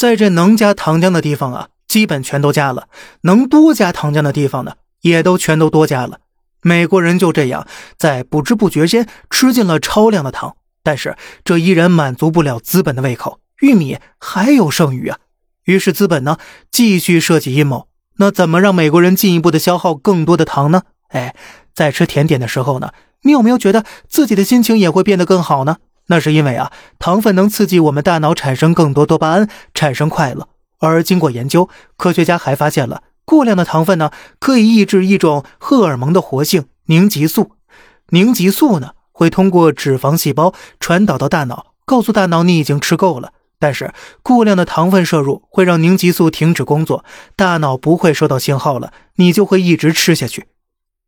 在这能加糖浆的地方啊，基本全都加了；能多加糖浆的地方呢，也都全都多加了。美国人就这样在不知不觉间吃进了超量的糖，但是这依然满足不了资本的胃口，玉米还有剩余啊。于是资本呢继续设计阴谋，那怎么让美国人进一步的消耗更多的糖呢？哎，在吃甜点的时候呢，你有没有觉得自己的心情也会变得更好呢？那是因为啊，糖分能刺激我们大脑产生更多多巴胺，产生快乐。而经过研究，科学家还发现了。过量的糖分呢，可以抑制一种荷尔蒙的活性——凝集素。凝集素呢，会通过脂肪细胞传导到大脑，告诉大脑你已经吃够了。但是过量的糖分摄入会让凝集素停止工作，大脑不会收到信号了，你就会一直吃下去。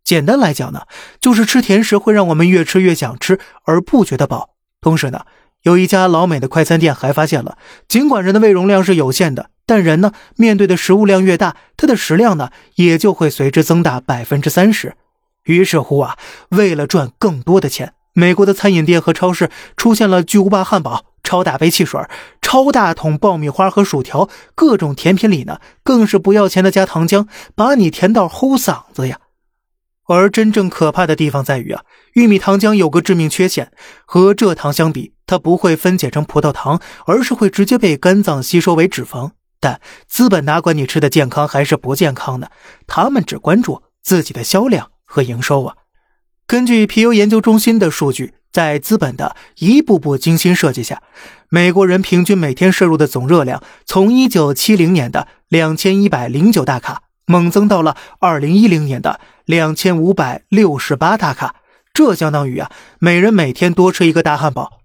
简单来讲呢，就是吃甜食会让我们越吃越想吃，而不觉得饱。同时呢，有一家老美的快餐店还发现了，尽管人的胃容量是有限的。但人呢，面对的食物量越大，它的食量呢也就会随之增大百分之三十。于是乎啊，为了赚更多的钱，美国的餐饮店和超市出现了巨无霸汉堡、超大杯汽水、超大桶爆米花和薯条，各种甜品里呢更是不要钱的加糖浆，把你甜到齁嗓子呀。而真正可怕的地方在于啊，玉米糖浆有个致命缺陷，和蔗糖相比，它不会分解成葡萄糖，而是会直接被肝脏吸收为脂肪。但资本哪管你吃的健康还是不健康呢？他们只关注自己的销量和营收啊！根据皮尤研究中心的数据，在资本的一步步精心设计下，美国人平均每天摄入的总热量从1970年的2109大卡猛增到了2010年的2568大卡，这相当于啊，每人每天多吃一个大汉堡。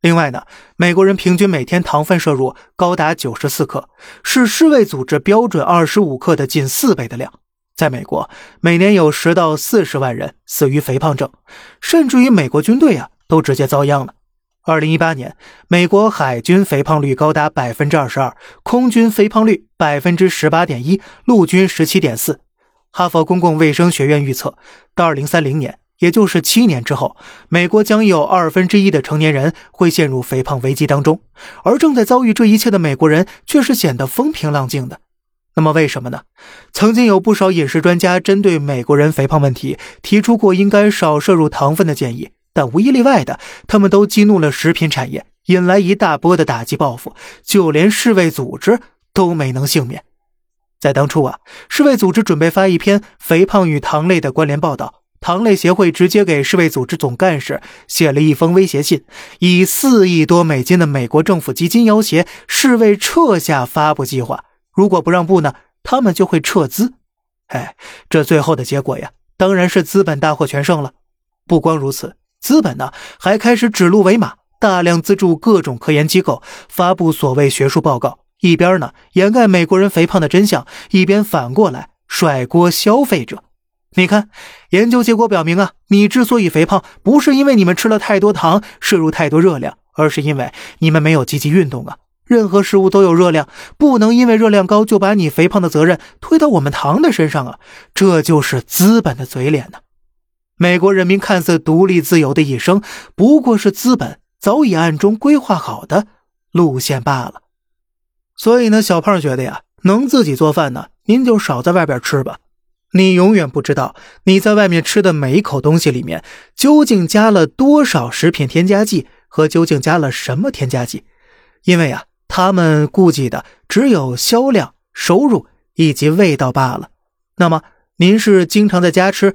另外呢，美国人平均每天糖分摄入高达九十四克，是世卫组织标准二十五克的近四倍的量。在美国，每年有十到四十万人死于肥胖症，甚至于美国军队啊都直接遭殃了。二零一八年，美国海军肥胖率高达百分之二十二，空军肥胖率百分之十八点一，陆军十七点四。哈佛公共卫生学院预测，到二零三零年。也就是七年之后，美国将有二分之一的成年人会陷入肥胖危机当中，而正在遭遇这一切的美国人却是显得风平浪静的。那么为什么呢？曾经有不少饮食专家针对美国人肥胖问题提出过应该少摄入糖分的建议，但无一例外的，他们都激怒了食品产业，引来一大波的打击报复，就连世卫组织都没能幸免。在当初啊，世卫组织准备发一篇肥胖与糖类的关联报道。糖类协会直接给世卫组织总干事写了一封威胁信，以四亿多美金的美国政府基金要挟世卫撤下发布计划。如果不让步呢，他们就会撤资。哎，这最后的结果呀，当然是资本大获全胜了。不光如此，资本呢还开始指鹿为马，大量资助各种科研机构，发布所谓学术报告，一边呢掩盖美国人肥胖的真相，一边反过来甩锅消费者。你看，研究结果表明啊，你之所以肥胖，不是因为你们吃了太多糖，摄入太多热量，而是因为你们没有积极运动啊。任何食物都有热量，不能因为热量高就把你肥胖的责任推到我们糖的身上啊！这就是资本的嘴脸呢。美国人民看似独立自由的一生，不过是资本早已暗中规划好的路线罢了。所以呢，小胖觉得呀，能自己做饭呢，您就少在外边吃吧。你永远不知道你在外面吃的每一口东西里面究竟加了多少食品添加剂和究竟加了什么添加剂，因为啊，他们顾忌的只有销量、收入以及味道罢了。那么，您是经常在家吃，